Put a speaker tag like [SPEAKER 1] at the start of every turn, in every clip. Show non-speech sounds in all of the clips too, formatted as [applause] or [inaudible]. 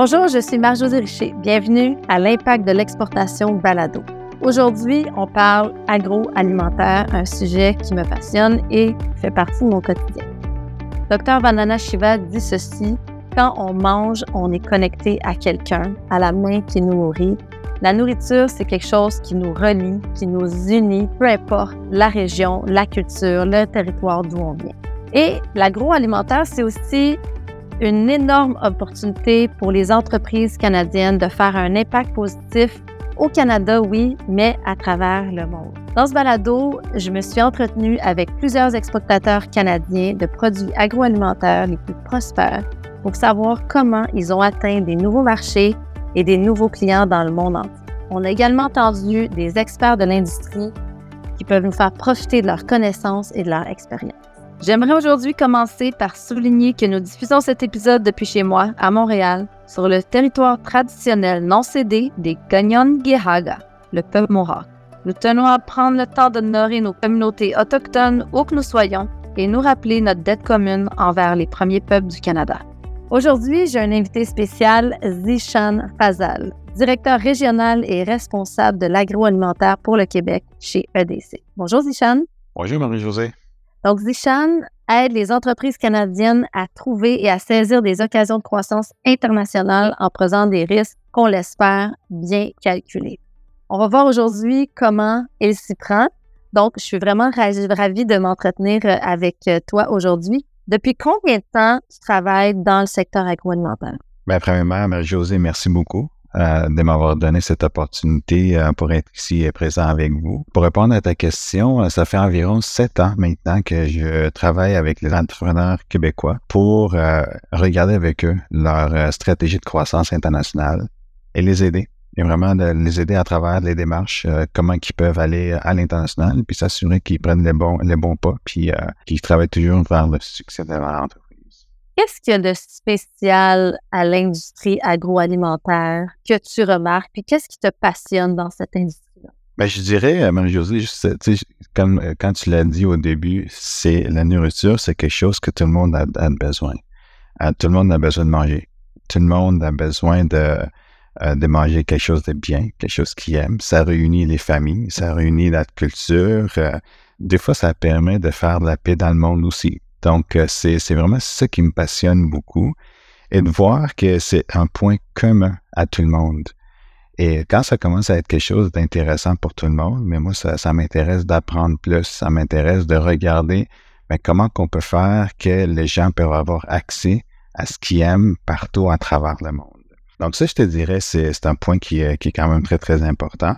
[SPEAKER 1] Bonjour, je suis Marjosie Richer. Bienvenue à l'impact de l'exportation balado. Aujourd'hui, on parle agroalimentaire, un sujet qui me passionne et fait partie de mon quotidien. Docteur Vandana Shiva dit ceci quand on mange, on est connecté à quelqu'un, à la main qui nous nourrit. La nourriture, c'est quelque chose qui nous relie, qui nous unit, peu importe la région, la culture, le territoire d'où on vient. Et l'agroalimentaire, c'est aussi une énorme opportunité pour les entreprises canadiennes de faire un impact positif au Canada, oui, mais à travers le monde. Dans ce balado, je me suis entretenue avec plusieurs exportateurs canadiens de produits agroalimentaires les plus prospères pour savoir comment ils ont atteint des nouveaux marchés et des nouveaux clients dans le monde entier. On a également entendu des experts de l'industrie qui peuvent nous faire profiter de leurs connaissances et de leur expérience. J'aimerais aujourd'hui commencer par souligner que nous diffusons cet épisode depuis chez moi, à Montréal, sur le territoire traditionnel non cédé des Ganyan-Gehaga, le peuple Mohawk. Nous tenons à prendre le temps d'honorer nos communautés autochtones où que nous soyons et nous rappeler notre dette commune envers les premiers peuples du Canada. Aujourd'hui, j'ai un invité spécial, Zishan Fazal, directeur régional et responsable de l'agroalimentaire pour le Québec chez EDC. Bonjour Zishan.
[SPEAKER 2] Bonjour Marie-Josée.
[SPEAKER 1] Donc, Zishan aide les entreprises canadiennes à trouver et à saisir des occasions de croissance internationale en prenant des risques qu'on l'espère bien calculés. On va voir aujourd'hui comment il s'y prend. Donc, je suis vraiment ravie de m'entretenir euh, avec euh, toi aujourd'hui. Depuis combien de temps tu travailles dans le secteur agroalimentaire?
[SPEAKER 2] Bien, premièrement, Marie-Josée, merci beaucoup. Euh, de m'avoir donné cette opportunité euh, pour être ici et présent avec vous. Pour répondre à ta question, euh, ça fait environ sept ans maintenant que je travaille avec les entrepreneurs québécois pour regarder avec eux leur stratégie de croissance internationale et les aider. Et vraiment de les aider à travers les démarches, comment ils peuvent aller à l'international, puis s'assurer qu'ils prennent les bons, les bons pas, puis qu'ils travaillent toujours vers le succès de leur entreprise.
[SPEAKER 1] Qu'est-ce qu'il y a de spécial à l'industrie agroalimentaire que tu remarques? Puis qu'est-ce qui te passionne dans cette industrie-là?
[SPEAKER 2] Bien, je dirais, euh, Marie-Josée, comme euh, quand tu l'as dit au début, c'est la nourriture, c'est quelque chose que tout le monde a, besoin. Euh, tout le monde a besoin de manger. Tout le monde a besoin de, de manger quelque chose de bien, quelque chose qu'il aime. Ça réunit les familles, ça réunit la culture. des fois, ça permet de faire de la paix dans le monde aussi. Donc, euh, c'est vraiment ça qui me passionne beaucoup et de voir que c'est un point commun à tout le monde. Et quand ça commence à être quelque chose d'intéressant pour tout le monde, mais moi, ça, m'intéresse d'apprendre plus, ça m'intéresse de regarder mais comment qu'on peut faire que les gens peuvent avoir accès à ce qu'ils aiment partout à travers le monde. Donc ça, je te dirais, c'est un point qui est, qui est quand même très, très important.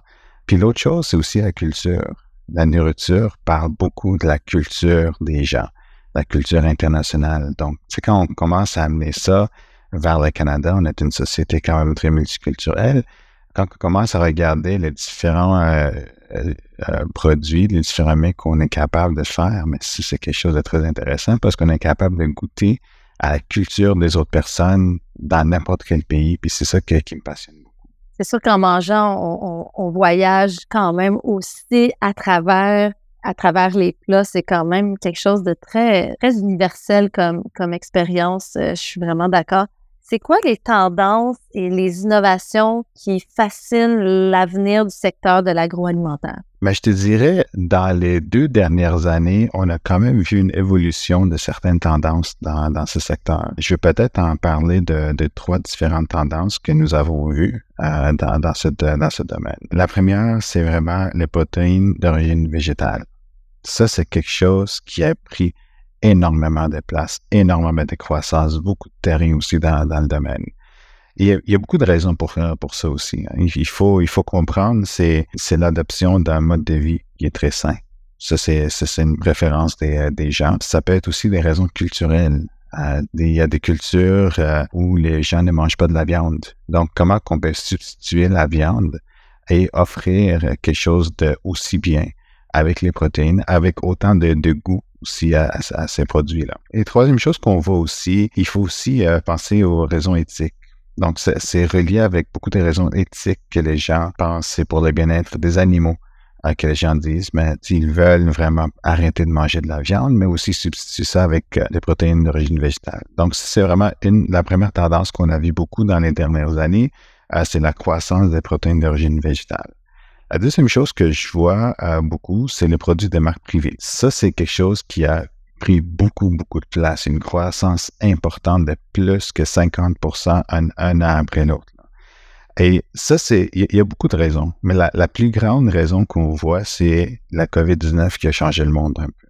[SPEAKER 2] Puis l'autre chose, c'est aussi la culture. La nourriture parle beaucoup de la culture des gens la culture internationale. Donc, c'est quand on commence à amener ça vers le Canada, on est une société quand même très multiculturelle. Quand on commence à regarder les différents euh, euh, euh, produits, les différents mets qu'on est capable de faire, mais si c'est quelque chose de très intéressant parce qu'on est capable de goûter à la culture des autres personnes dans n'importe quel pays, puis c'est ça qui me passionne beaucoup.
[SPEAKER 1] C'est sûr qu'en mangeant, on, on, voyage quand même aussi à travers à travers les plats, c'est quand même quelque chose de très, très universel comme, comme expérience. Euh, je suis vraiment d'accord. C'est quoi les tendances et les innovations qui fascinent l'avenir du secteur de l'agroalimentaire?
[SPEAKER 2] Mais je te dirais, dans les deux dernières années, on a quand même vu une évolution de certaines tendances dans, dans ce secteur. Je vais peut-être en parler de, de, trois différentes tendances que nous avons vues euh, dans, dans, ce, dans ce domaine. La première, c'est vraiment les protéines d'origine végétale. Ça, c'est quelque chose qui a pris énormément de place, énormément de croissance, beaucoup de terrain aussi dans, dans le domaine. Il y, a, beaucoup de raisons pour, pour ça aussi. Hein. Il, faut, il faut comprendre, c'est, c'est l'adoption d'un mode de vie qui est très sain. Ça, c'est, une préférence des, des gens. Ça peut être aussi des raisons culturelles. Euh, il y a des cultures euh, où les gens ne mangent pas de la viande. Donc, comment qu'on peut substituer la viande et offrir quelque chose de aussi bien? Avec les protéines, avec autant de, goût aussi à, ces produits-là. Et troisième chose qu'on voit aussi, il faut aussi euh, penser aux raisons éthiques. Donc, c'est relié avec beaucoup de raisons éthiques que les gens pensent, c'est pour le bien-être des animaux, que les gens disent, mais ils veulent vraiment arrêter de manger de la viande, mais aussi substituer ça avec euh, des protéines d'origine végétale. Donc, c'est vraiment une, la première tendance qu'on a vu beaucoup dans les dernières années, euh, c'est la croissance des protéines d'origine végétale. La deuxième chose que je vois euh, beaucoup, c'est les produits de marque privée. Ça, c'est quelque chose qui a pris beaucoup, beaucoup de place, une croissance importante de plus que 50 un, un an après l'autre. Et ça, c'est, il y, a beaucoup de raisons, mais la, plus grande raison qu'on voit, c'est la COVID-19 qui a changé le monde un peu.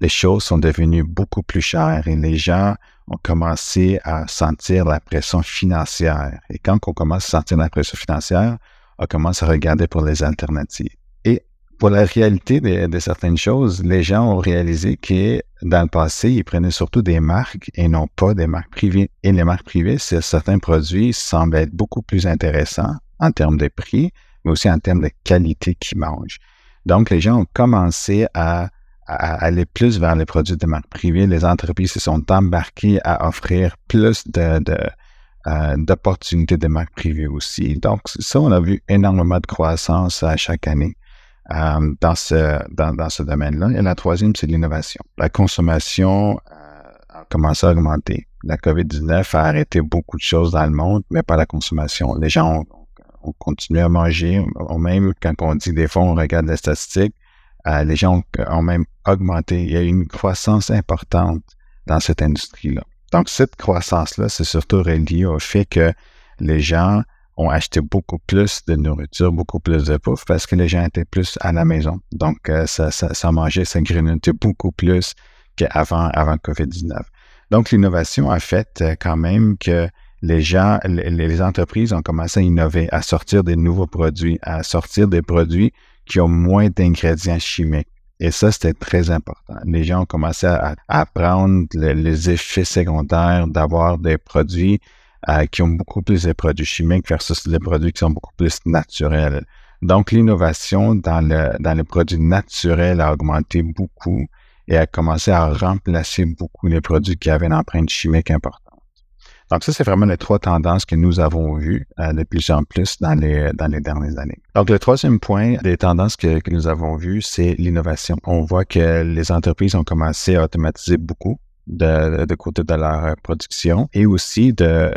[SPEAKER 2] Les choses sont devenues beaucoup plus chères et les gens ont commencé à sentir la pression financière. Et quand on commence à sentir la pression financière, on commence à regarder pour les alternatives. Et pour la réalité de, certaines choses, les gens ont réalisé que dans le passé, ils prenaient surtout des marques et non pas des marques privées. Et les marques privées, certains produits semblent être beaucoup plus intéressants en termes de prix, mais aussi en termes de qualité qu'ils mangent. Donc, les gens ont commencé à, aller plus vers les produits de marques privées. Les entreprises se sont embarquées à offrir plus de, euh, d'opportunités de marques privées aussi. Donc, ça, on a vu énormément de croissance à chaque année. Euh, dans ce, dans, ce domaine-là. Et la troisième, c'est l'innovation. La consommation euh, a commencé à augmenter. La COVID-19 a arrêté beaucoup de choses dans le monde, mais pas la consommation. Les gens ont, continué à manger. même quand on dit des fois, on regarde les statistiques, les gens ont, même augmenté. Il y a eu une croissance importante dans cette industrie-là. Donc, cette croissance-là, c'est surtout relié au fait que les gens ont acheté beaucoup plus de nourriture, beaucoup plus de bouffe parce que les gens étaient plus à la maison. Donc, euh, ça, ça, ça, mangeait, ça grignotait beaucoup plus qu'avant avant COVID-19. Donc, l'innovation a fait euh, quand même que les gens, les, entreprises ont commencé à innover, à sortir des nouveaux produits, à sortir des produits qui ont moins d'ingrédients chimiques. Et ça, c'était très important. Les gens ont commencé à, apprendre les effets secondaires d'avoir des produits euh, qui ont beaucoup plus de produits chimiques versus les produits qui sont beaucoup plus naturels. Donc, l'innovation dans dans les produits naturels a augmenté beaucoup et a commencé à remplacer beaucoup les produits qui avaient une empreinte chimique importante. Donc, ça, c'est vraiment les trois tendances que nous avons vues euh, de plus en plus dans les, dans les dernières années. Donc, le troisième point des tendances que, que nous avons vues, c'est l'innovation. On voit que les entreprises ont commencé à automatiser beaucoup de, de côté de leur production et aussi de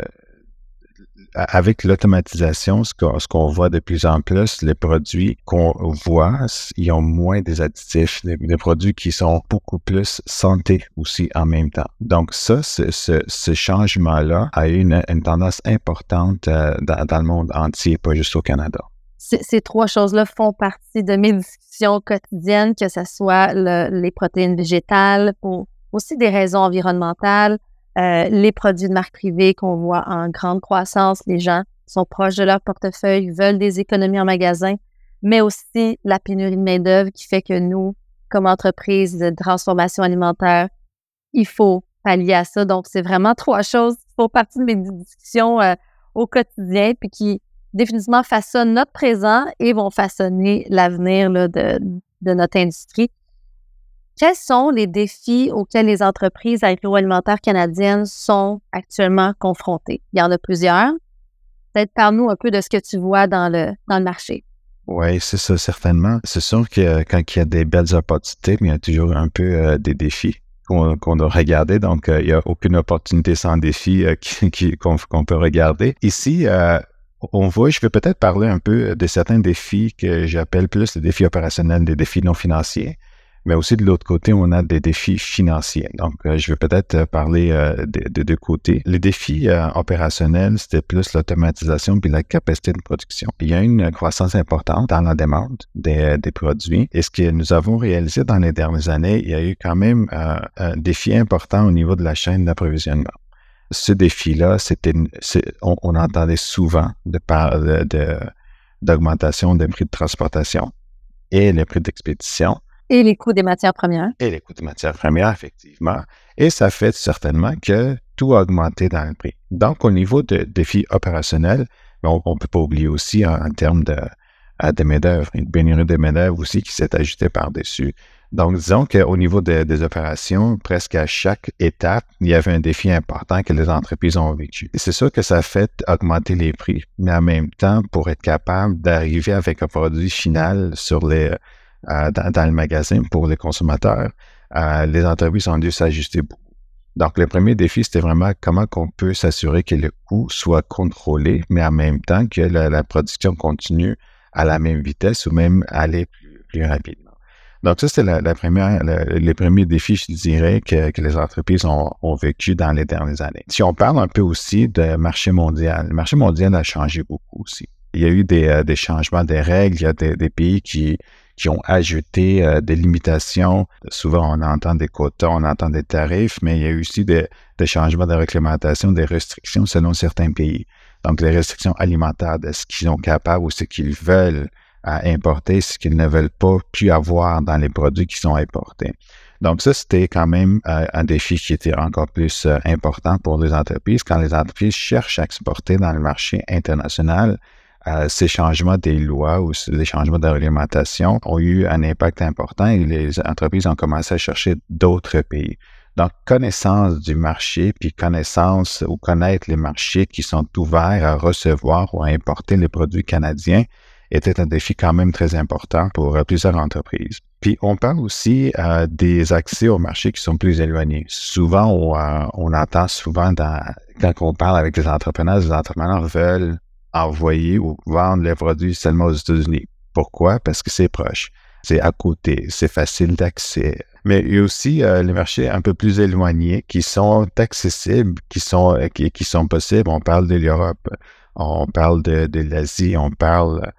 [SPEAKER 2] avec l'automatisation, ce qu'on voit de plus en plus, les produits qu'on voit, ils ont moins des additifs, des, produits qui sont beaucoup plus santé aussi en même temps. Donc ça, ce, changement-là a eu une, tendance importante euh, dans, le monde entier, pas juste au Canada.
[SPEAKER 1] Ces trois choses-là font partie de mes discussions quotidiennes, que ce soit les protéines végétales, pour aussi des raisons environnementales, euh, les produits de marque privée qu'on voit en grande croissance. Les gens sont proches de leur portefeuille, veulent des économies en magasin, mais aussi la pénurie de main-d'œuvre qui fait que nous, comme entreprise de transformation alimentaire, il faut pallier à ça. Donc, c'est vraiment trois choses qui font partie de mes discussions euh, au quotidien, puis qui définitivement façonnent notre présent et vont façonner l'avenir de, de notre industrie. Quels sont les défis auxquels les entreprises agroalimentaires canadiennes sont actuellement confrontées? Il y en a plusieurs. Peut-être parle-nous un peu de ce que tu vois dans le, dans le marché.
[SPEAKER 2] Oui, c'est ça, certainement. C'est sûr que quand il y a des belles opportunités, il y a toujours un peu euh, des défis qu'on doit regarder. Donc, euh, il n'y a aucune opportunité sans défi euh, [laughs] qu'on peut regarder. Ici, on voit, je vais peut-être parler un peu de certains défis que j'appelle plus les défis opérationnels, des défis non financiers. Mais aussi de l'autre côté, on a des défis financiers. Donc, euh, je vais peut-être euh, parler euh, de, deux côtés. Les défis opérationnels, c'était plus l'automatisation puis la capacité de production. Il y a une croissance importante dans la demande des, produits. Et ce que nous avons réalisé dans les dernières années, il y a eu quand même un défi important au niveau de la chaîne d'approvisionnement. Ce défi-là, c'était, on, entendait souvent de de, d'augmentation des prix de transportation et les prix d'expédition.
[SPEAKER 1] Et les coûts des matières premières.
[SPEAKER 2] Et les coûts des matières premières, effectivement. Et ça fait certainement que tout a augmenté dans le prix. Donc, au niveau de défis opérationnels, on ne peut pas oublier aussi en, termes de, de main-d'œuvre, une pénurie de main-d'œuvre aussi qui s'est ajoutée par-dessus. Donc, disons qu'au niveau des opérations, presque à chaque étape, il y avait un défi important que les entreprises ont vécu. C'est sûr que ça fait augmenter les prix, mais en même temps, pour être capable d'arriver avec un produit final sur les, dans, le magasin pour les consommateurs, euh, les entreprises ont dû s'ajuster beaucoup. Donc, le premier défi, c'était vraiment comment on peut s'assurer que le coût soit contrôlé, mais en même temps que la, production continue à la même vitesse ou même aller plus rapidement. Donc, ça, c'est la, première, premiers défis, je dirais, que, les entreprises ont, vécu dans les dernières années. Si on parle un peu aussi de marché mondial, le marché mondial a changé beaucoup aussi. Il y a eu des, euh, changements des règles, il y a des, pays qui, qui ont ajouté euh, des limitations. Souvent, on entend des quotas, on entend des tarifs, mais il y a eu aussi des, changements de réglementation, des restrictions selon certains pays. Donc, les restrictions alimentaires de ce qu'ils sont capables ou ce qu'ils veulent à importer ce qu'ils ne veulent pas plus avoir dans les produits qui sont importés. Donc ça, c'était quand même euh, un défi qui était encore plus euh, important pour les entreprises. Quand les entreprises cherchent à exporter dans le marché international, euh, ces changements des lois ou les changements de réglementation ont eu un impact important et les entreprises ont commencé à chercher d'autres pays. Donc, connaissance du marché, puis connaissance ou connaître les marchés qui sont ouverts à recevoir ou à importer les produits canadiens, était un défi quand même très important pour euh, plusieurs entreprises. Puis on parle aussi euh, des accès au marché qui sont plus éloignés. Souvent, on, euh, on entend souvent dans, quand on parle avec les entrepreneurs, les entrepreneurs veulent envoyer ou vendre les produits seulement aux États-Unis. Pourquoi? Parce que c'est proche, c'est à côté, c'est facile d'accès. Mais il y a aussi les marchés un peu plus éloignés qui sont accessibles, qui sont, qui, sont possibles. On parle de l'Europe, on parle de, de l'Asie, on parle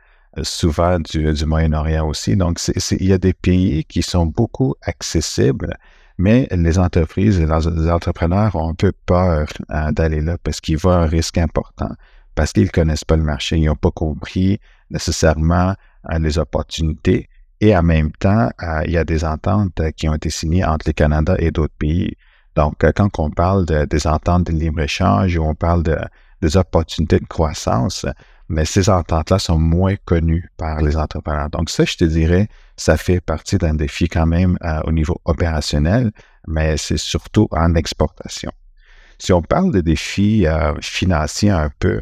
[SPEAKER 2] souvent du, Moyen-Orient aussi. Donc, il y a des pays qui sont beaucoup accessibles, mais les entreprises et les entrepreneurs ont un peu peur euh, d'aller là parce qu'ils voient un risque important, parce qu'ils ne connaissent pas le marché, ils n'ont pas compris nécessairement euh, les opportunités. Et en même temps, euh, il y a des ententes qui ont été signées entre le Canada et d'autres pays. Donc, quand on parle de, des ententes de libre-échange ou on parle de, des opportunités de croissance, mais ces ententes-là sont moins connues par les entrepreneurs. Donc ça, je te dirais, ça fait partie d'un défi quand même euh, au niveau opérationnel, mais c'est surtout en exportation. Si on parle de défis euh, financiers un peu,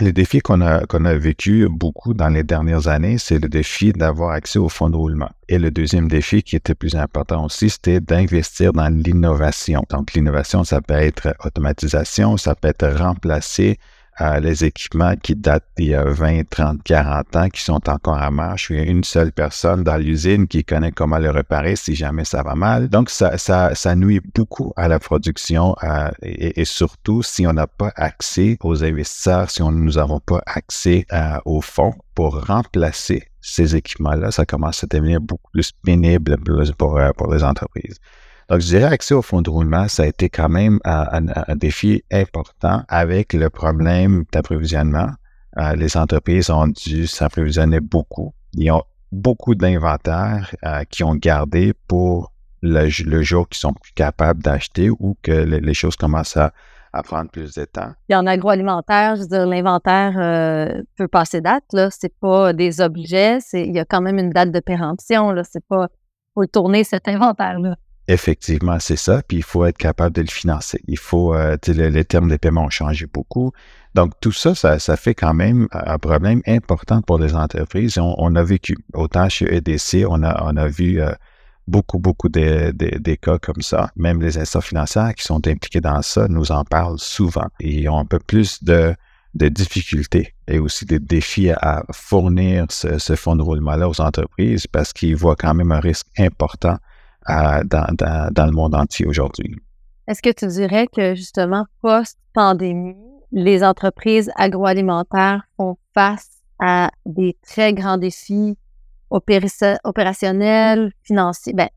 [SPEAKER 2] le défi qu'on a, qu'on a vécu beaucoup dans les dernières années, c'est le défi d'avoir accès aux fonds de roulement. Et le deuxième défi qui était plus important aussi, c'était d'investir dans l'innovation. Donc l'innovation, ça peut être automatisation, ça peut être remplacer les équipements qui datent d'il y a 20, 30, 40 ans, qui sont encore à marche. Il y a une seule personne dans l'usine qui connaît comment le réparer si jamais ça va mal. Donc, ça, ça, ça nuit beaucoup à la production et, surtout si on n'a pas accès aux investisseurs, si on, nous n'avons pas accès aux fonds pour remplacer ces équipements-là, ça commence à devenir beaucoup plus pénible pour, pour les entreprises. Donc, je dirais accès au fonds de roulement, ça a été quand même un, défi important avec le problème d'approvisionnement. Euh, les entreprises ont dû s'approvisionner beaucoup. Ils ont beaucoup d'inventaires euh, qui ont gardé pour le, jour qu'ils sont plus capables d'acheter ou que les choses commencent à, prendre plus de temps.
[SPEAKER 1] Puis en agroalimentaire, je veux dire, l'inventaire euh, peut passer date. Là, c'est pas des objets, il y a quand même une date de péremption. Là, c'est pas faut tourner cet inventaire là.
[SPEAKER 2] Effectivement, c'est ça. Puis il faut être capable de le financer. Il faut, euh, les, termes de paiement ont changé beaucoup. Donc tout ça, ça, fait quand même un problème important pour les entreprises. On, a vécu, autant chez EDC, on a, on a vu euh, beaucoup, beaucoup de, des cas comme ça. Même les institutions financières qui sont impliqués dans ça nous en parlent souvent. Et ils ont un peu plus de, de difficultés et aussi des défis à fournir ce, ce fonds de roulement-là aux entreprises parce qu'ils voient quand même un risque important dans, le monde entier aujourd'hui.
[SPEAKER 1] Est-ce que tu dirais que justement, post-pandémie, les entreprises agroalimentaires font face à des très grands défis opérationnels, financiers, ben,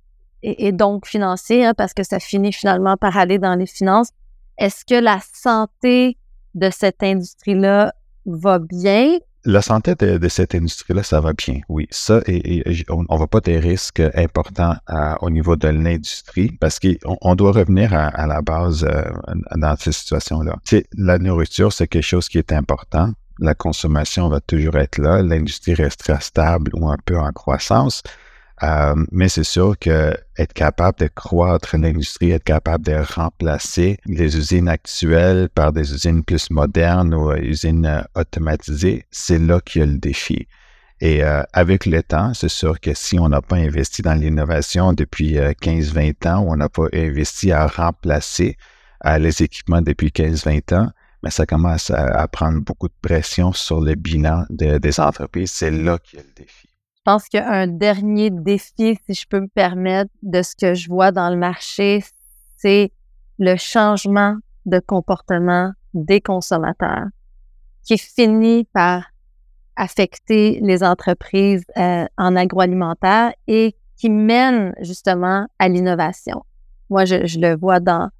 [SPEAKER 1] et, donc financiers, hein, parce que ça finit finalement par aller dans les finances. Est-ce que la santé de cette industrie-là va bien?
[SPEAKER 2] La santé de, cette industrie-là, ça va bien, oui. Ça, et, on ne voit pas des risques importants au niveau de l'industrie parce qu'on doit revenir à, la base euh, dans ces situations-là. La nourriture, c'est quelque chose qui est important. La consommation va toujours être là. L'industrie restera stable ou un peu en croissance. Euh, mais c'est sûr que être capable de croître l'industrie, être capable de remplacer les usines actuelles par des usines plus modernes ou usines automatisées, c'est là qu'il y a le défi. Et euh, avec le temps, c'est sûr que si on n'a pas investi dans l'innovation depuis 15-20 euh, ans, ou on n'a pas investi à remplacer euh, les équipements depuis 15-20 ans, mais ça commence à, prendre beaucoup de pression sur le bilan des entreprises. C'est là qu'il y a le défi.
[SPEAKER 1] Je pense qu'un dernier défi, si je peux me permettre, de ce que je vois dans le marché, c'est le changement de comportement des consommateurs qui finit par affecter les entreprises euh, en agroalimentaire et qui mène justement à l'innovation. Moi, je, le vois dans,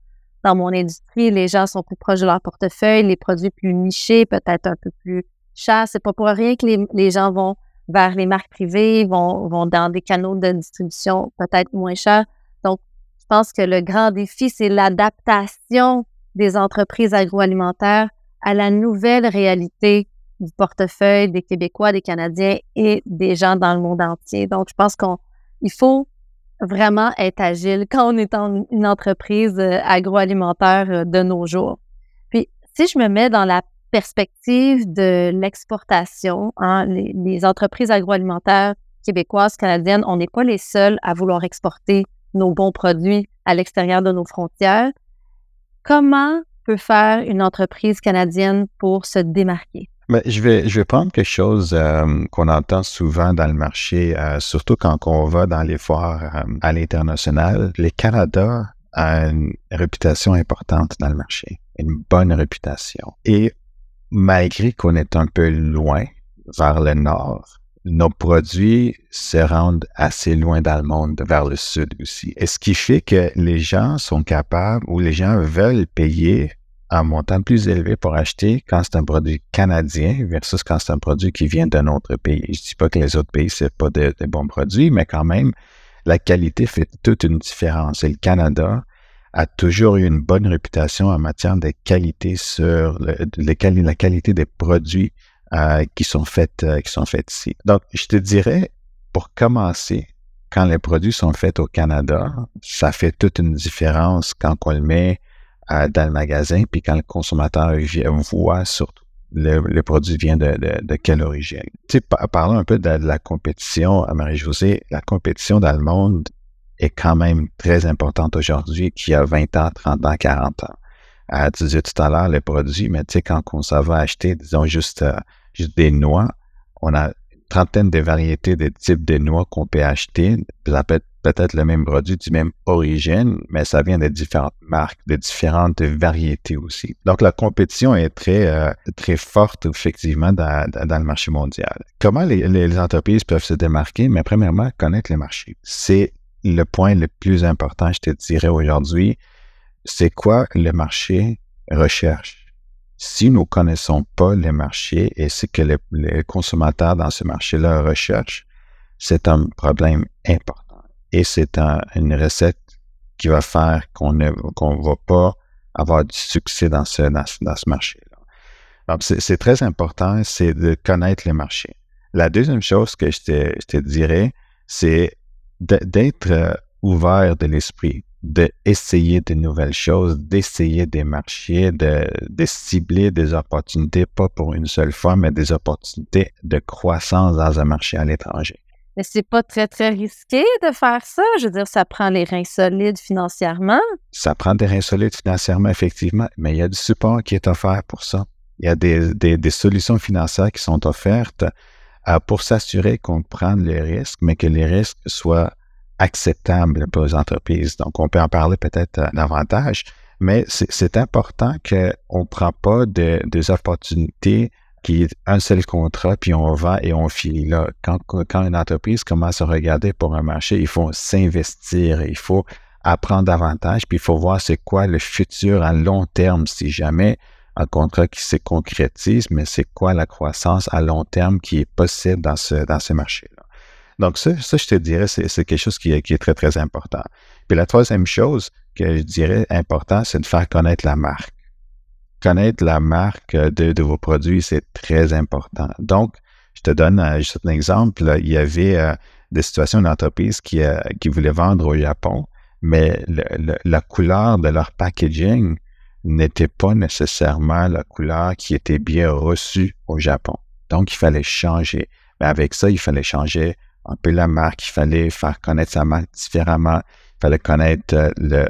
[SPEAKER 1] dans mon industrie, les gens sont plus proches de leur portefeuille, les produits plus nichés, peut-être un peu plus chers. C'est pas pour rien que les, les, gens vont vers les marques privées, vont, vont dans des canaux de distribution peut-être moins chers. Donc, je pense que le grand défi, c'est l'adaptation des entreprises agroalimentaires à la nouvelle réalité du portefeuille des Québécois, des Canadiens et des gens dans le monde entier. Donc, je pense qu'il faut vraiment être agile quand on est en une entreprise euh, agroalimentaire euh, de nos jours. Puis, si je me mets dans la perspective de l'exportation, hein, les, entreprises agroalimentaires québécoises, canadiennes, on n'est pas les seuls à vouloir exporter nos bons produits à l'extérieur de nos frontières. Comment peut faire une entreprise canadienne pour se démarquer?
[SPEAKER 2] Mais je, vais, je vais prendre quelque chose euh, qu'on entend souvent dans le marché, euh, surtout quand on va dans les foires euh, à l'international. Le Canada a une réputation importante dans le marché, une bonne réputation. Et malgré qu'on est un peu loin vers le nord, nos produits se rendent assez loin dans le monde, vers le sud aussi. Et ce qui fait que les gens sont capables ou les gens veulent payer un montant plus élevé pour acheter quand c'est un produit canadien versus quand c'est un produit qui vient d'un autre pays. Je ne dis pas que les autres pays, ce pas de, bons produits, mais quand même, la qualité fait toute une différence. Et le Canada a toujours eu une bonne réputation en matière de qualité sur le, la qualité des produits euh, qui, sont faits, euh, qui sont faits ici. Donc, je te dirais, pour commencer, quand les produits sont faits au Canada, ça fait toute une différence quand on le met dans le magasin, puis quand le consommateur voit surtout le, produit vient de, quelle origine. Tu sais, parlons un peu de, la compétition, Marie-Josée. La compétition dans le monde est quand même très importante aujourd'hui, qui a 20 ans, 30 ans, 40 ans. Euh, tu disais tout à l'heure les produits, mais tu sais, quand on s'en va acheter, disons, juste, euh, juste des noix, on a trentaine de variétés de types de noix qu'on peut acheter. Ça peut être peut-être le même produit du même origine, mais ça vient de différentes marques, de différentes variétés aussi. Donc, la compétition est très, euh, très forte, effectivement, dans, dans, le marché mondial. Comment les, les, entreprises peuvent se démarquer? Mais premièrement, connaître le marché. C'est le point le plus important, je te dirais aujourd'hui. C'est quoi le marché recherche? si nous ne connaissons pas les marchés et ce que les, consommateurs dans ce marché-là recherchent, c'est un problème important. Et c'est une recette qui va faire qu'on ne va pas avoir du succès dans ce, marché-là. Donc, c'est très important, c'est de connaître les marchés. La deuxième chose que je te, je te dirais, c'est d'être euh, ouvert de l'esprit d'essayer de nouvelles choses, d'essayer des marchés, de, de, cibler des opportunités, pas pour une seule fois, mais des opportunités de croissance dans un marché à l'étranger.
[SPEAKER 1] Mais c'est pas très, très risqué de faire ça. Je veux dire, ça prend les reins solides financièrement.
[SPEAKER 2] Ça prend des reins solides financièrement, effectivement, mais il y a du support qui est offert pour ça. Il y a des, des, des solutions financières qui sont offertes pour s'assurer qu'on prend les risques, mais que les risques soient acceptable pour les entreprises. Donc, on peut en parler peut-être euh, davantage, mais c'est important qu'on ne prend pas de, des opportunités qui est un seul contrat, puis on va et on finit là. Quand, quand une entreprise commence à regarder pour un marché, il faut s'investir, il faut apprendre davantage, puis il faut voir c'est quoi le futur à long terme si jamais un contrat qui se concrétise, mais c'est quoi la croissance à long terme qui est possible dans ce, dans marché-là? Donc, ça, ça, je te dirais, c'est quelque chose qui est, qui est, très, très important. Puis la troisième chose que je dirais important, c'est de faire connaître la marque. Connaître la marque de, de vos produits, c'est très important. Donc, je te donne juste un exemple. il y avait euh, des situations d'entreprises qui, euh, qui voulaient vendre au Japon, mais la couleur de leur packaging n'était pas nécessairement la couleur qui était bien reçue au Japon. Donc, il fallait changer. Mais avec ça, il fallait changer un peu la marque, il fallait faire connaître sa marque différemment, il fallait connaître euh, le,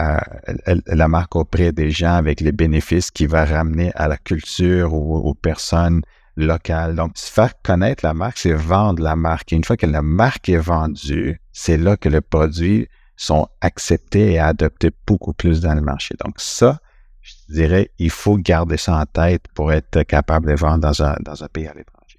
[SPEAKER 2] euh, la marque auprès des gens avec les bénéfices qu'il va ramener à la culture ou aux personnes locales. Donc, faire connaître la marque, c'est vendre la marque. Et une fois que la marque est vendue, c'est là que les produits sont acceptés et adoptés beaucoup plus dans le marché. Donc, ça, je dirais, il faut garder ça en tête pour être capable de vendre dans un, dans un pays à l'étranger.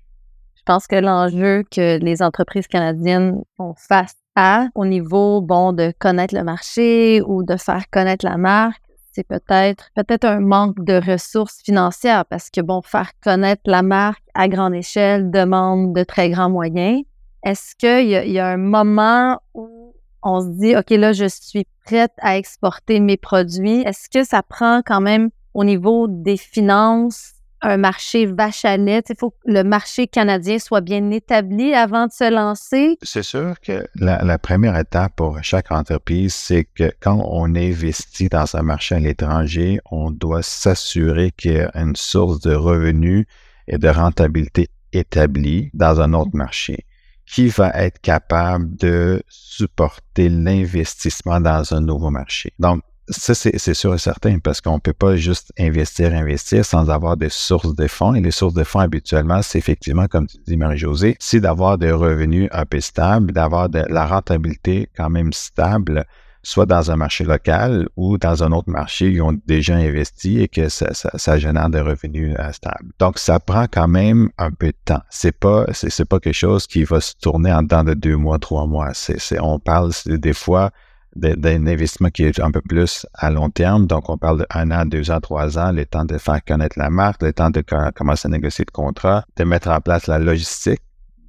[SPEAKER 1] Je pense que l'enjeu que les entreprises canadiennes font face à au niveau, bon, de connaître le marché ou de faire connaître la marque, c'est peut-être peut-être un manque de ressources financières parce que, bon, faire connaître la marque à grande échelle demande de très grands moyens. Est-ce qu'il y, y, a un moment où on se dit, OK, là, je suis prête à exporter mes produits? Est-ce que ça prend quand même au niveau des finances un marché vache à lait? Il faut que le marché canadien soit bien établi avant de se lancer.
[SPEAKER 2] C'est sûr que la, première étape pour chaque entreprise, c'est que quand on investit dans un marché à l'étranger, on doit s'assurer qu'il y a une source de revenus et de rentabilité établie dans un autre marché qui va être capable de supporter l'investissement dans un nouveau marché. Donc, ça, c'est sûr et certain parce qu'on ne peut pas juste investir, investir sans avoir des sources de fonds. Et les sources de fonds, habituellement, c'est effectivement, comme tu dis, Marie-Josée, c'est d'avoir des revenus un peu stables, d'avoir de la rentabilité quand même stable, soit dans un marché local ou dans un autre marché ils ont déjà investi et que ça, ça, génère des revenus euh, stables. Donc, ça prend quand même un peu de temps. C'est pas, c'est pas quelque chose qui va se tourner en temps de deux mois, trois mois. C'est, on parle des fois d'un investissement qui est un peu plus à long terme. Donc, on parle de an, deux ans, trois ans, le temps de faire connaître la marque, le temps de commencer à négocier le contrat, de mettre en place la logistique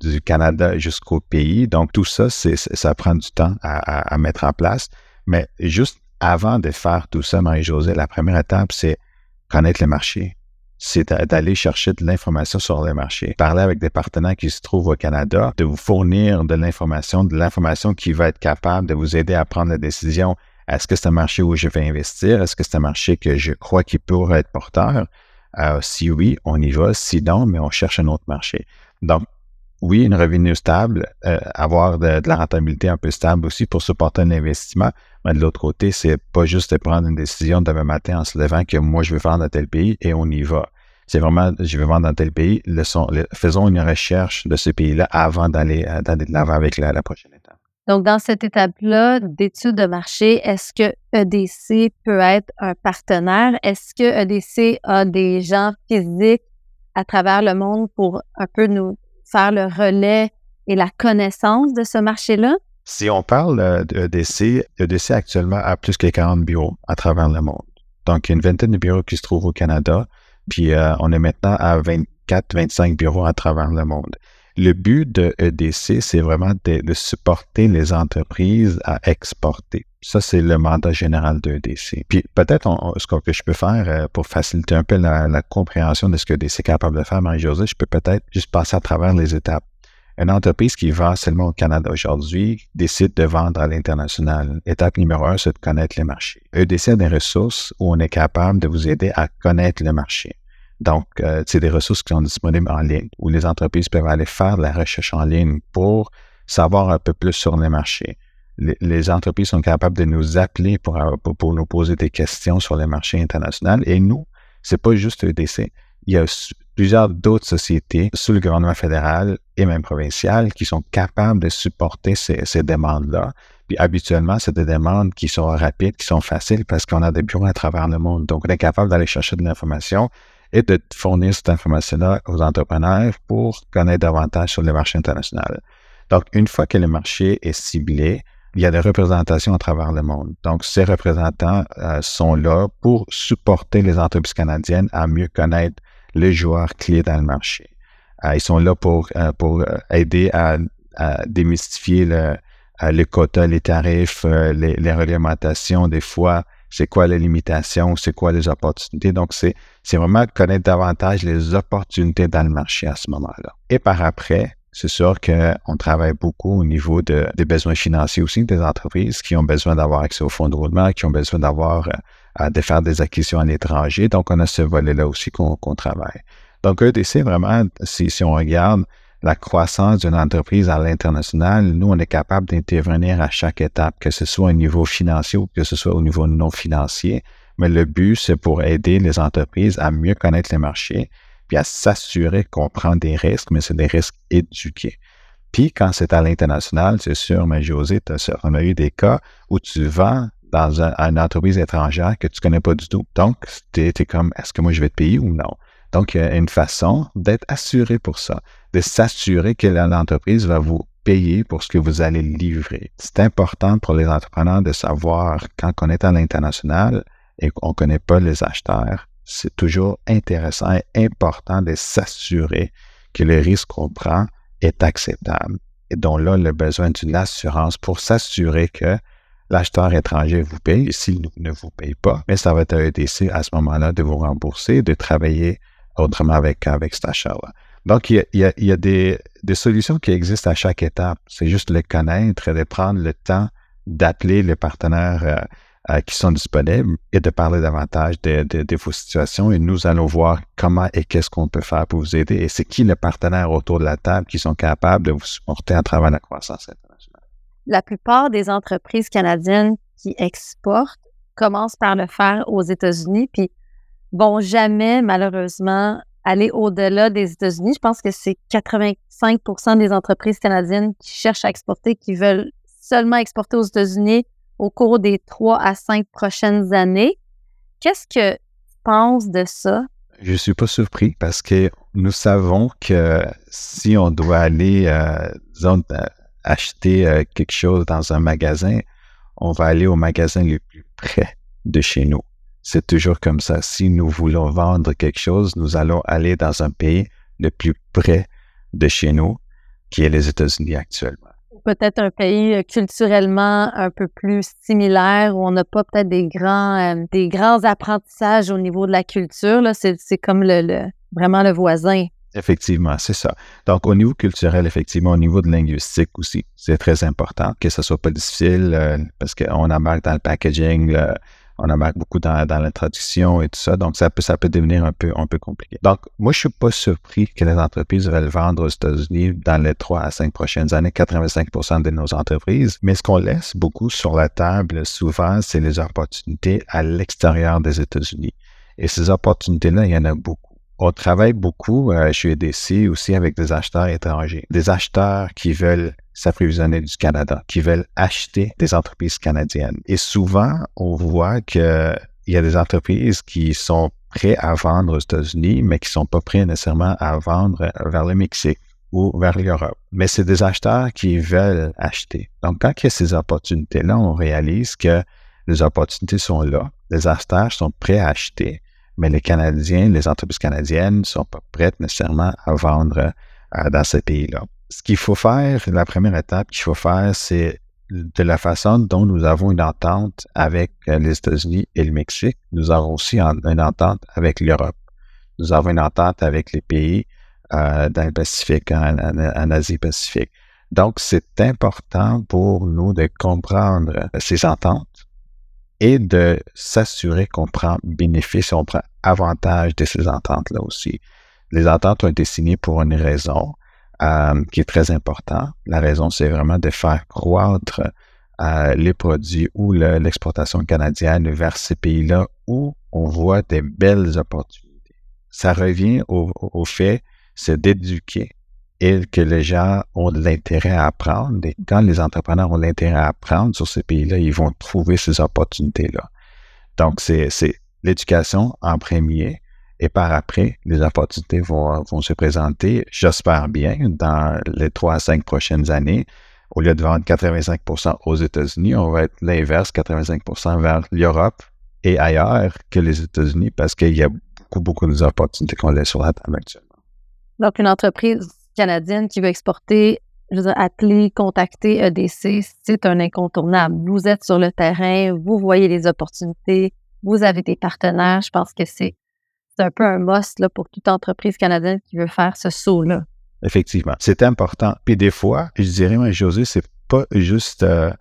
[SPEAKER 2] du Canada jusqu'au pays. Donc, tout ça, ça prend du temps à, mettre en place. Mais juste avant de faire tout ça, Marie-Josée, la première étape, c'est connaître le marché c'est d'aller chercher de l'information sur le marché, parler avec des partenaires qui se trouvent au Canada, de vous fournir de l'information, de l'information qui va être capable de vous aider à prendre la décision. Est-ce que c'est un marché où je vais investir? Est-ce que c'est un marché que je crois qu'il pourrait être porteur? Euh, si oui, on y va. Sinon, mais on cherche un autre marché. Donc, oui, une revenu stable, euh, avoir de, la rentabilité un peu stable aussi pour supporter un investissement. Mais de l'autre côté, c'est pas juste de prendre une décision demain matin en se levant que moi, je veux vendre dans tel pays et on y va. C'est vraiment, je vais vendre dans tel pays, faisons une recherche de ce pays-là avant d'aller euh, de l'avant avec la, prochaine étape.
[SPEAKER 1] Donc, dans cette étape-là d'étude de marché, est-ce que EDC peut être un partenaire? Est-ce que EDC a des gens physiques à travers le monde pour un peu nous faire le relais et la connaissance de ce marché-là?
[SPEAKER 2] Si on parle d'EDC, EDC actuellement a plus que 40 bureaux à travers le monde. Donc, il y a une vingtaine de bureaux qui se trouvent au Canada. Puis euh, on est maintenant à 24-25 bureaux à travers le monde. Le but de EDC, c'est vraiment de, supporter les entreprises à exporter. Ça, c'est le mandat général de EDC. Puis peut-être ce que je peux faire euh, pour faciliter un peu la, compréhension de ce que EDC est capable de faire, Marie-Josée, je peux peut-être juste passer à travers les étapes. Une entreprise qui vend seulement au Canada aujourd'hui décide de vendre à l'international. Étape numéro un, c'est de connaître les marchés. EDC a des ressources où on est capable de vous aider à connaître le marché. Donc, euh, c'est des ressources qui sont disponibles en ligne, où les entreprises peuvent aller faire de la recherche en ligne pour savoir un peu plus sur les marchés. Les, entreprises sont capables de nous appeler pour, pour, nous poser des questions sur les marchés internationaux. Et nous, c'est pas juste EDC. Il y a plusieurs d'autres sociétés sous le gouvernement fédéral et même provincial qui sont capables de supporter ces, ces demandes-là. Puis habituellement, c'est des demandes qui sont rapides, qui sont faciles parce qu'on a des bureaux à travers le monde. Donc, on est capable d'aller chercher de l'information et de fournir cette information-là aux entrepreneurs pour connaître davantage sur les marchés internationaux. Donc, une fois que le marché est ciblé, il y a des représentations à travers le monde. Donc, ces représentants euh, sont là pour supporter les entreprises canadiennes à mieux connaître les joueurs clés dans le marché. Euh, ils sont là pour, euh, pour aider à, démystifier le, les quotas, les tarifs, les, les, réglementations des fois, c'est quoi les limitations, c'est quoi les opportunités? Donc, c'est vraiment connaître davantage les opportunités dans le marché à ce moment-là. Et par après, C'est sûr qu'on travaille beaucoup au niveau de, des besoins financiers aussi des entreprises qui ont besoin d'avoir accès aux fonds de roulement, qui ont besoin d'avoir euh, de faire des acquisitions à l'étranger. Donc, on a ce volet-là aussi qu'on travaille. Donc, EDC, vraiment, si on regarde la croissance d'une entreprise à l'international, nous, on est capable d'intervenir à chaque étape, que ce soit au niveau financier ou que ce soit au niveau non financier. Mais le but, c'est pour aider les entreprises à mieux connaître les marchés, puis à s'assurer qu'on prend des risques, mais c'est des risques éduqués. Puis quand c'est à l'international, c'est sûr, mais José, on a eu des cas où tu vends dans une entreprise étrangère que tu ne connais pas du tout. Donc, tu es, comme, est-ce que moi je vais te payer ou non? Donc, il y a une façon d'être assuré pour ça, de s'assurer que l'entreprise va vous payer pour ce que vous allez livrer. C'est important pour les entrepreneurs de savoir quand on est à l'international et qu'on ne connaît pas les acheteurs, c'est toujours intéressant et important de s'assurer que le risque qu'on prend est acceptable. Et donc là, le besoin d'une assurance pour s'assurer que l'acheteur étranger vous paye. S'il ne vous paye pas, mais ça va être un EDC à ce moment-là de vous rembourser, de travailler autrement avec, avec cet achat-là. Donc, il y a, il y a, des, des, solutions qui existent à chaque étape. C'est juste le connaître et de prendre le temps d'appeler les partenaires euh, euh, qui sont disponibles et de parler davantage de, vos situations et nous allons voir comment et qu'est-ce qu'on peut faire pour vous aider et c'est qui les partenaires autour de la table qui sont capables de vous supporter à travers la croissance internationale.
[SPEAKER 1] La plupart des entreprises canadiennes qui exportent commencent par le faire aux États-Unis puis vont jamais malheureusement aller au-delà des États-Unis. Je pense que c'est 85% des entreprises canadiennes qui cherchent à exporter, qui veulent seulement exporter aux États-Unis au cours des trois à cinq prochaines années. Qu'est-ce que tu penses de ça?
[SPEAKER 2] Je ne suis pas surpris parce que nous savons que si on doit aller, euh, euh, acheter euh, quelque chose dans un magasin, on va aller au magasin le plus près de chez nous. C'est toujours comme ça. Si nous voulons vendre quelque chose, nous allons aller dans un pays le plus près de chez nous, qui est les États-Unis actuellement
[SPEAKER 1] peut-être un pays euh, culturellement un peu plus similaire où on n'a pas peut-être des grands euh, apprentissages au niveau de la culture. C'est, comme le, vraiment le voisin.
[SPEAKER 2] Effectivement, c'est ça. Donc, au niveau culturel, effectivement, au niveau de linguistique aussi, c'est très important que ce soit pas difficile euh, parce qu'on embarque dans le packaging, on embarque beaucoup dans, la traduction et tout ça. Donc, ça peut, devenir un peu, compliqué. Donc, moi, je suis pas surpris que les entreprises veulent vendre aux États-Unis dans les trois à cinq prochaines années, 85% de nos entreprises. Mais ce qu'on laisse beaucoup sur la table, souvent, c'est les opportunités à l'extérieur des États-Unis. Et ces opportunités-là, il y en a beaucoup. On travaille beaucoup euh, chez EDC aussi avec des acheteurs étrangers, des acheteurs qui veulent s'approvisionner du Canada, qui veulent acheter des entreprises canadiennes. Et souvent, on voit qu'il y a des entreprises qui sont prêtes à vendre aux États-Unis, mais qui ne sont pas prêts nécessairement à vendre vers le Mexique ou vers l'Europe. Mais c'est des acheteurs qui veulent acheter. Donc, quand il y a ces opportunités-là, on réalise que les opportunités sont là. Les acheteurs sont prêts à acheter, mais les Canadiens, les entreprises canadiennes ne sont pas prêtes nécessairement à vendre euh, dans ces pays-là ce qu'il faut faire, la première étape qu'il faut faire, c'est de la façon dont nous avons une entente avec euh, les États-Unis et le Mexique, nous avons aussi une entente avec l'Europe. Nous avons une entente avec les pays euh, dans le Pacifique, en, Asie-Pacifique. Donc, c'est important pour nous de comprendre ces ententes et de s'assurer qu'on prend bénéfice, on prend avantage de ces ententes-là aussi. Les ententes ont été signées pour une raison. Euh, qui est très important. La raison, c'est vraiment de faire croître euh, les produits ou l'exportation canadienne vers ces pays-là où on voit des belles opportunités. Ça revient au, fait, c'est d'éduquer et que les gens ont de l'intérêt à apprendre. Et quand les entrepreneurs ont l'intérêt à apprendre sur ces pays-là, ils vont trouver ces opportunités-là. Donc, c'est l'éducation en premier, et par après, les opportunités vont, vont se présenter, j'espère bien, dans les trois à cinq prochaines années. Au lieu de vendre 85% aux États-Unis, on va être l'inverse, 85% vers l'Europe et ailleurs que les États-Unis parce qu'il y a beaucoup, beaucoup d'opportunités qu'on laisse sur la table actuellement.
[SPEAKER 1] Donc, une entreprise canadienne qui veut exporter, je veux dire, appeler, contacter EDC, c'est un incontournable. Vous êtes sur le terrain, vous voyez les opportunités, vous avez des partenaires. Je pense que c'est c'est un peu un must là, pour toute entreprise canadienne qui veut faire ce saut-là.
[SPEAKER 2] Effectivement. C'est important. Puis des fois, je dirais, moi, José, c'est pas juste euh,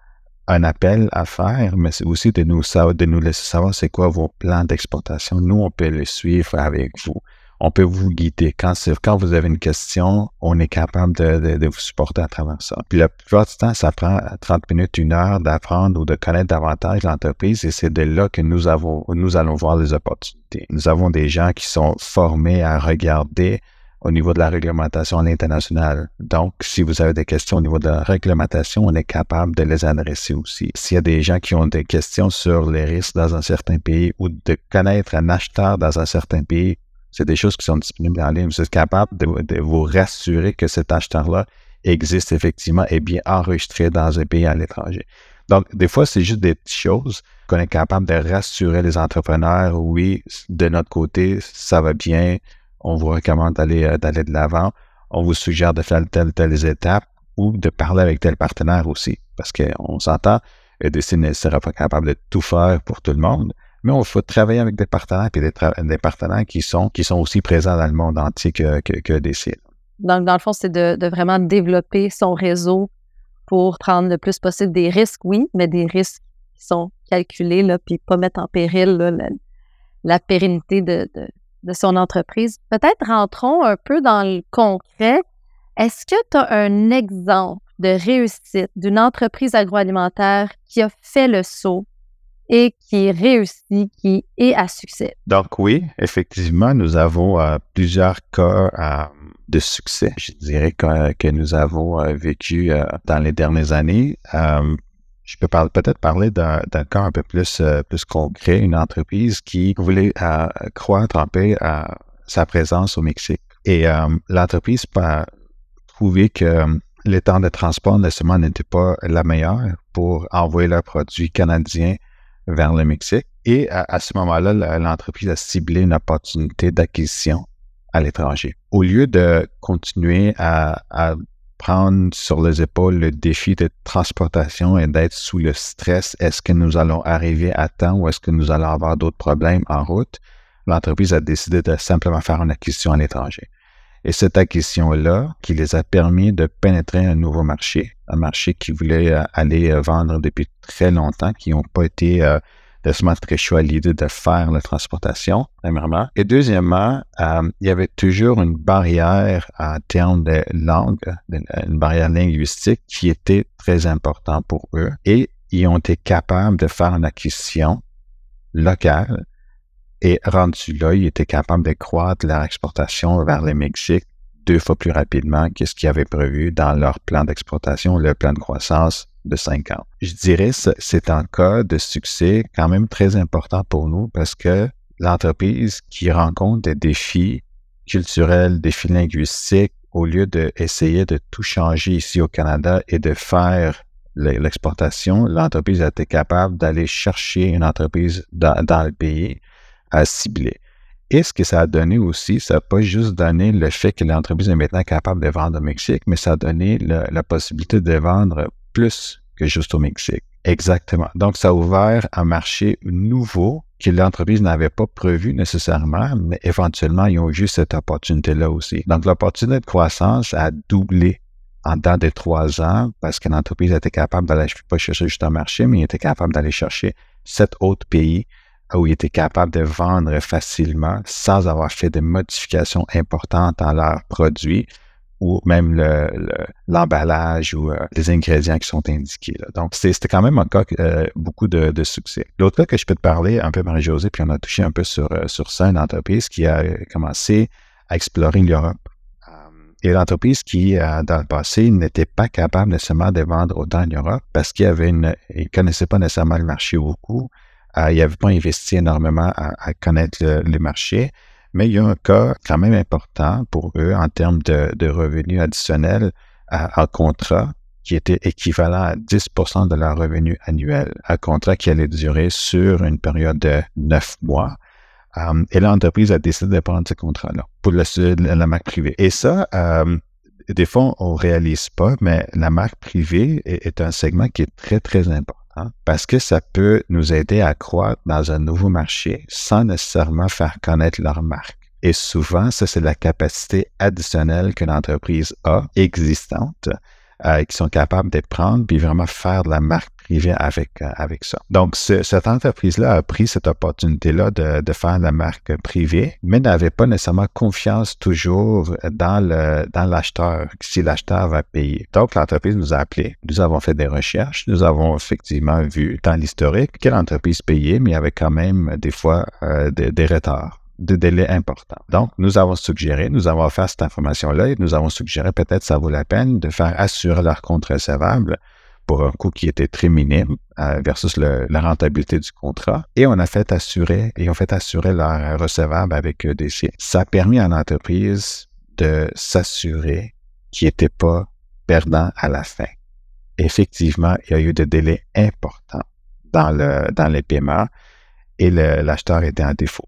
[SPEAKER 2] un appel à faire, mais c'est aussi de nous, de nous laisser savoir c'est quoi vos plans d'exportation. Nous, on peut les suivre avec vous. On peut vous guider. Quand, vous avez une question, on est capable de, de, vous supporter à travers ça. Puis la plupart du temps, ça prend 30 minutes, une heure d'apprendre ou de connaître davantage l'entreprise et c'est de là que nous, avons, nous allons voir les opportunités. Nous avons des gens qui sont formés à regarder au niveau de la réglementation à l'international. Donc, si vous avez des questions au niveau de la réglementation, on est capable de les adresser aussi. S'il y a des gens qui ont des questions sur les risques dans un certain pays ou de connaître un acheteur dans un certain pays, c'est des choses qui sont disponibles en ligne. Vous êtes capable de, vous rassurer que cet acheteur-là existe effectivement et bien enregistré dans un pays à l'étranger. Donc, des fois, c'est juste des petites choses qu'on est capable de rassurer les entrepreneurs. Oui, de notre côté, ça va bien on vous recommande euh, d'aller de l'avant, on vous suggère de faire telle telle étape ou de parler avec tel partenaire aussi. Parce qu'on s'entend, EDC ne sera pas capable de tout faire pour tout le monde, mais on faut travailler avec des partenaires et des, partenaires qui sont, qui sont aussi présents dans le monde entier que, que, EDC.
[SPEAKER 1] Donc, dans le fond, c'est de, vraiment développer son réseau pour prendre le plus possible des risques, oui, mais des risques qui sont calculés, là, puis pas mettre en péril la, pérennité de, de son entreprise. Peut-être rentrons un peu dans le concret. Est-ce que tu as un exemple de réussite d'une entreprise agroalimentaire qui a fait le saut et qui réussit, qui est à succès?
[SPEAKER 2] Donc oui, effectivement, nous avons euh, plusieurs cas euh, de succès, je dirais, que, nous avons euh, vécu dans les dernières années je peux peut-être parler d'un cas un peu plus, plus concret, une entreprise qui voulait croître peu à sa présence au Mexique. Et l'entreprise a trouvé que les temps de transport nécessairement n'étaient pas la meilleure pour envoyer leurs produits canadiens vers le Mexique. Et à, ce moment-là, l'entreprise a ciblé une opportunité d'acquisition à l'étranger. Au lieu de continuer à, prendre sur les épaules le défi de transportation et d'être sous le stress. Est-ce que nous allons arriver à temps ou est-ce que nous allons avoir d'autres problèmes en route? L'entreprise a décidé de simplement faire une acquisition à l'étranger. Et cette acquisition-là, qui les a permis de pénétrer un nouveau marché, un marché qui voulait euh, aller euh, vendre depuis très longtemps, qui n'ont pas été euh, de très chaud à l'idée de faire la transportation, premièrement. Et deuxièmement, euh, il y avait toujours une barrière en termes de langue, une barrière linguistique qui était très importante pour eux. Et ils ont été capables de faire une acquisition locale et rendu là, ils étaient capables de croître leur exportation vers le Mexique deux fois plus rapidement que ce qu'ils avaient prévu dans leur plan d'exportation, leur plan de croissance de 5 ans. Je dirais que c'est un cas de succès quand même très important pour nous parce que l'entreprise qui rencontre des défis culturels, défis linguistiques, au lieu d'essayer de tout changer ici au Canada et de faire l'exportation, l'entreprise a été capable d'aller chercher une entreprise dans le pays à cibler. Et ce que ça a donné aussi, ça n'a pas juste donné le fait que l'entreprise est maintenant capable de vendre au Mexique, mais ça a donné la possibilité de vendre plus que juste au Mexique. Exactement. Donc, ça a ouvert un marché nouveau que l'entreprise n'avait pas prévu nécessairement, mais éventuellement, ils ont eu cette opportunité-là aussi. Donc, l'opportunité de croissance a doublé en temps de trois ans parce que l'entreprise était capable d'aller, pas chercher juste un marché, mais il était capable d'aller chercher sept autres pays où il était capable de vendre facilement sans avoir fait de modifications importantes dans leurs produits ou même l'emballage ou euh, les ingrédients qui sont indiqués. Donc, c'était quand même encore euh, beaucoup de, succès. L'autre cas que je peux te parler un peu, Marie-Josée, puis on a touché un peu sur, euh, sur ça, une entreprise qui a commencé à explorer l'Europe. Et l'entreprise qui, dans le passé, n'était pas capable nécessairement de vendre autant en Europe parce qu'il avait il connaissait pas nécessairement le marché beaucoup. Il n'avait pas investi énormément à, connaître le marché. Mais il y a un cas quand même important pour eux en termes de, revenus additionnels à, contrat qui était équivalent à 10% de leur revenu annuel, un contrat qui allait durer sur une période de neuf mois. Um, et l'entreprise a décidé de prendre ce contrat-là pour la, la, marque privée. Et ça, des fois, on ne réalise pas, mais la marque privée est, un segment qui est très, très important parce que ça peut nous aider à croître dans un nouveau marché sans nécessairement faire connaître leur marque. Et souvent, ça, c'est la capacité additionnelle que l'entreprise a, existante, euh, qui sont capables de prendre puis vraiment faire de la marque privée avec, euh, avec ça. Donc, cette entreprise-là a pris cette opportunité-là de, de, faire la marque privée, mais n'avait pas nécessairement confiance toujours dans dans l'acheteur, si l'acheteur va payer. Donc, l'entreprise nous a appelés. Nous avons fait des recherches. Nous avons effectivement vu dans l'historique quelle entreprise payait, mais il y avait quand même des fois euh, des, des retards de délais importants. Donc, nous avons suggéré, nous avons offert cette information-là et nous avons suggéré peut-être ça vaut la peine de faire assurer leur compte recevable pour un coût qui était très minime euh, versus la rentabilité du contrat. Et on a fait assurer, et on fait assurer leur recevable avec EDC. Ça a permis à l'entreprise de s'assurer qu'il n'était pas perdant à la fin. Effectivement, il y a eu des délais importants dans, le, dans les paiements et l'acheteur était en défaut.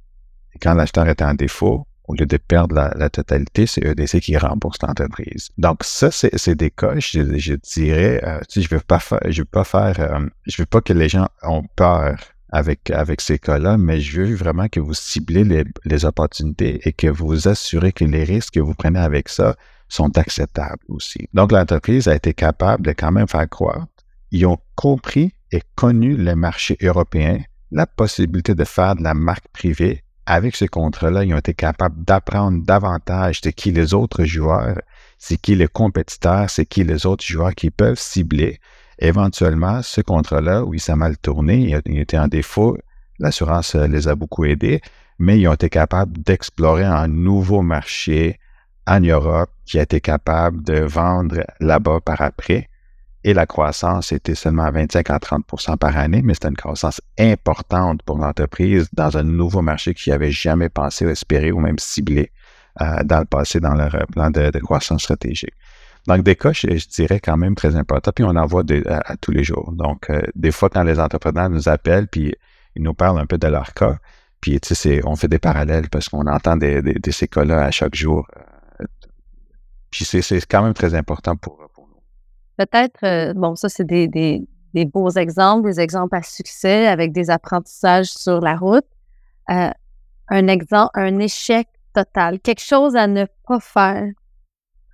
[SPEAKER 2] Et quand l'acheteur est en défaut, au lieu de perdre la, totalité, c'est EDC qui rembourse l'entreprise. Donc ça, c'est des cas, je, dirais, euh, tu sais, je veux pas faire, je veux pas faire, euh, je veux pas que les gens ont peur avec, avec ces cas-là, mais je veux vraiment que vous ciblez les, les opportunités et que vous assurez que les risques que vous prenez avec ça sont acceptables aussi. Donc l'entreprise a été capable de quand même faire croire. Ils ont compris et connu le marché européen, la possibilité de faire de la marque privée avec ce contrat-là, ils ont été capables d'apprendre davantage de qui les autres joueurs, c'est qui les compétiteurs, c'est qui les autres joueurs qui peuvent cibler. Éventuellement, ce contrat-là, où il s'est mal tourné, il était en défaut, l'assurance euh, les a beaucoup aidés, mais ils ont été capables d'explorer un nouveau marché en Europe qui a été capable de vendre là-bas par après et la croissance était seulement à 25 à 30% par année, mais c'était une croissance importante pour l'entreprise dans un nouveau marché qui n'avait jamais pensé espéré ou même ciblé euh, dans le passé dans leur plan de, croissance stratégique. Donc, des cas, je, dirais quand même très importants, puis on en voit à, tous les jours. Donc, euh, des fois, quand les entrepreneurs nous appellent, puis ils nous parlent un peu de leur cas, puis, tu sais, on fait des parallèles parce qu'on entend des, de ces cas-là à chaque jour. Euh, puis, c'est quand même très important pour,
[SPEAKER 1] Peut-être, euh, bon, ça, c'est des, des, des, beaux exemples, des exemples à succès avec des apprentissages sur la route. Euh, un exemple, un échec total, quelque chose à ne pas faire.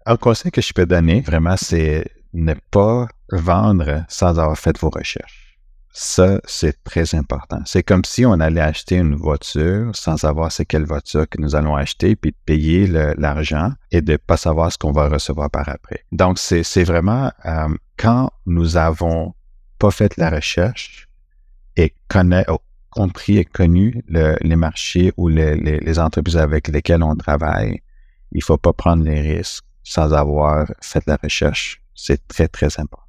[SPEAKER 2] Un conseil que je peux donner, vraiment, c'est ne pas vendre sans avoir fait vos recherches. Ça, c'est très important. C'est comme si on allait acheter une voiture sans savoir c'est quelle voiture que nous allons acheter, puis de payer l'argent et de ne pas savoir ce qu'on va recevoir par après. Donc, c'est vraiment euh, quand nous avons pas fait la recherche et oh, compris et connu les marchés ou les, entreprises avec lesquelles on travaille, il faut pas prendre les risques sans avoir fait la recherche. C'est très, très important.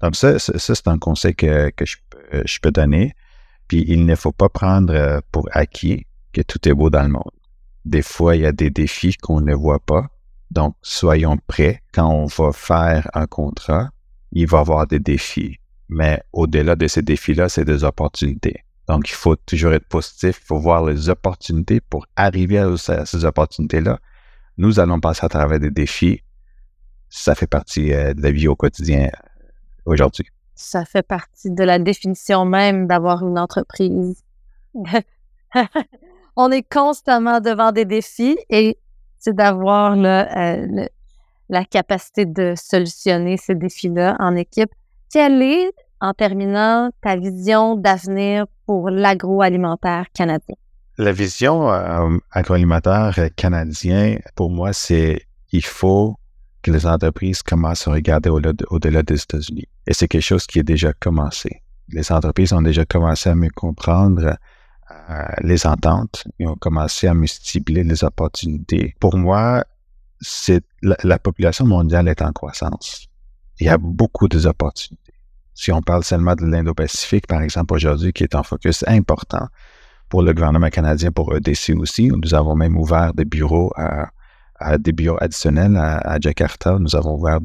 [SPEAKER 2] Donc, ça, ça, c'est un conseil que, que je je peux donner. Puis il ne faut pas prendre euh, pour acquis que tout est beau dans le monde. Des fois, il y a des défis qu'on ne voit pas. Donc, soyons prêts quand on va faire un contrat. Il va y avoir des défis. Mais au-delà de ces défis-là, c'est des opportunités. Donc, il faut toujours être positif. Il faut voir les opportunités pour arriver à ces opportunités-là. Nous allons passer à travers des défis. Ça fait partie euh, de la vie au quotidien aujourd'hui
[SPEAKER 1] ça fait partie de la définition même d'avoir une entreprise. [laughs] on est constamment devant des défis et c'est d'avoir euh, la capacité de solutionner ces défis-là en équipe. Quelle est, en terminant, ta vision d'avenir pour l'agroalimentaire canadien?
[SPEAKER 2] La vision euh, agroalimentaire canadien, pour moi, c'est il faut les entreprises commencent à regarder au-delà des États-Unis. Et c'est quelque chose qui est déjà commencé. Les entreprises ont déjà commencé à mieux comprendre euh, les ententes et ont commencé à multiplier les opportunités. Pour moi, la, population mondiale est en croissance. Il y a beaucoup d'opportunités. Si on parle seulement de l'Indo-Pacifique, par exemple, aujourd'hui, qui est un focus important pour le gouvernement canadien, pour EDC aussi, nous avons même ouvert des bureaux à, à des bureaux additionnels à, Jakarta. Nous avons ouvert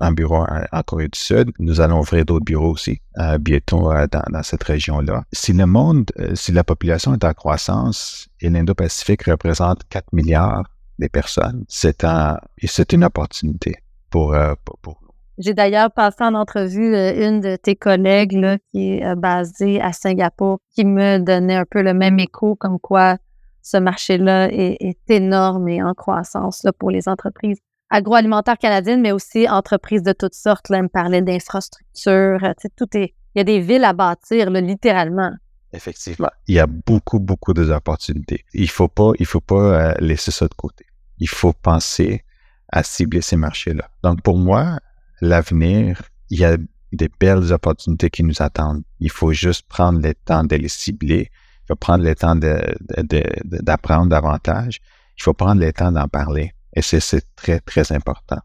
[SPEAKER 2] un bureau en, Corée du Sud. Nous allons ouvrir d'autres bureaux aussi euh, bientôt euh, dans, cette région-là. Si le monde, euh, si la population est en croissance et l'Indo-Pacifique représente 4 milliards de personnes, c'est un, c'est une opportunité pour, pour, nous.
[SPEAKER 1] J'ai d'ailleurs passé en entrevue une de tes collègues là, qui est basée à Singapour qui me donnait un peu le même écho comme quoi ce marché-là est, énorme et en croissance là, pour les entreprises agroalimentaires canadiennes, mais aussi entreprises de toutes sortes. Là, elle me parlait d'infrastructures. Tout est, il y a des villes à bâtir, littéralement.
[SPEAKER 2] Effectivement, il y a beaucoup, beaucoup d'opportunités. Il faut pas, il faut pas euh, laisser ça de côté. Il faut penser à cibler ces marchés-là. Donc, pour moi, l'avenir, il y a des belles opportunités qui nous attendent. Il faut juste prendre le temps de les cibler. Il faut prendre le temps d'apprendre davantage. Il faut prendre le temps d'en parler. Et c'est très, très important.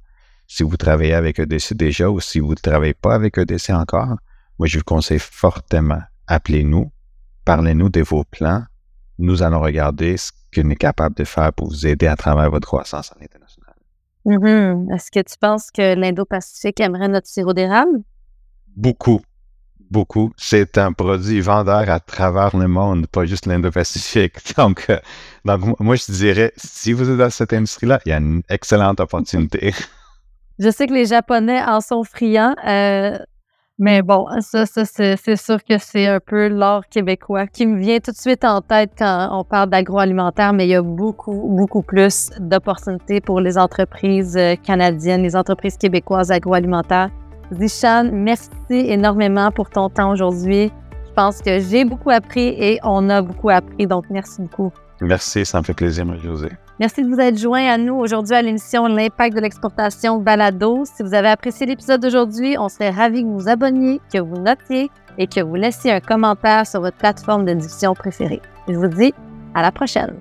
[SPEAKER 2] Si vous travaillez avec EDC déjà ou si vous ne travaillez pas avec EDC encore, moi, je vous conseille fortement, appelez-nous, parlez-nous de vos plans. Nous allons regarder ce qu'on est capable de faire pour vous aider à travers votre croissance en international.
[SPEAKER 1] Mm-hmm. Est-ce que tu penses que l'Indo-Pacifique aimerait notre sirop d'érable?
[SPEAKER 2] Beaucoup. Beaucoup. C'est un produit vendeur à travers le monde, pas juste l'Indo-Pacifique. [laughs] Donc, euh, moi, je dirais, si vous êtes dans cette industrie-là, il y a une excellente opportunité. [laughs]
[SPEAKER 1] Je sais que les Japonais en sont friands. Euh, mais bon, ça, ça c'est sûr que c'est un peu l'art québécois qui me vient tout de suite en tête quand on parle d'agroalimentaire, mais il y a beaucoup, beaucoup plus d'opportunités pour les entreprises euh, canadiennes, les entreprises québécoises agroalimentaires. Zishan, merci énormément pour ton temps aujourd'hui. Je pense que j'ai beaucoup appris et on a beaucoup appris, donc merci beaucoup.
[SPEAKER 2] Merci, ça me fait plaisir, Marie-Josée.
[SPEAKER 1] Merci de vous être joint à nous aujourd'hui à l'émission L'impact de l'exportation Balado. Si vous avez apprécié l'épisode d'aujourd'hui, on serait ravis que vous vous abonniez, que vous notiez et que vous laissiez un commentaire sur votre plateforme de diffusion préférée. Je vous dis à la prochaine.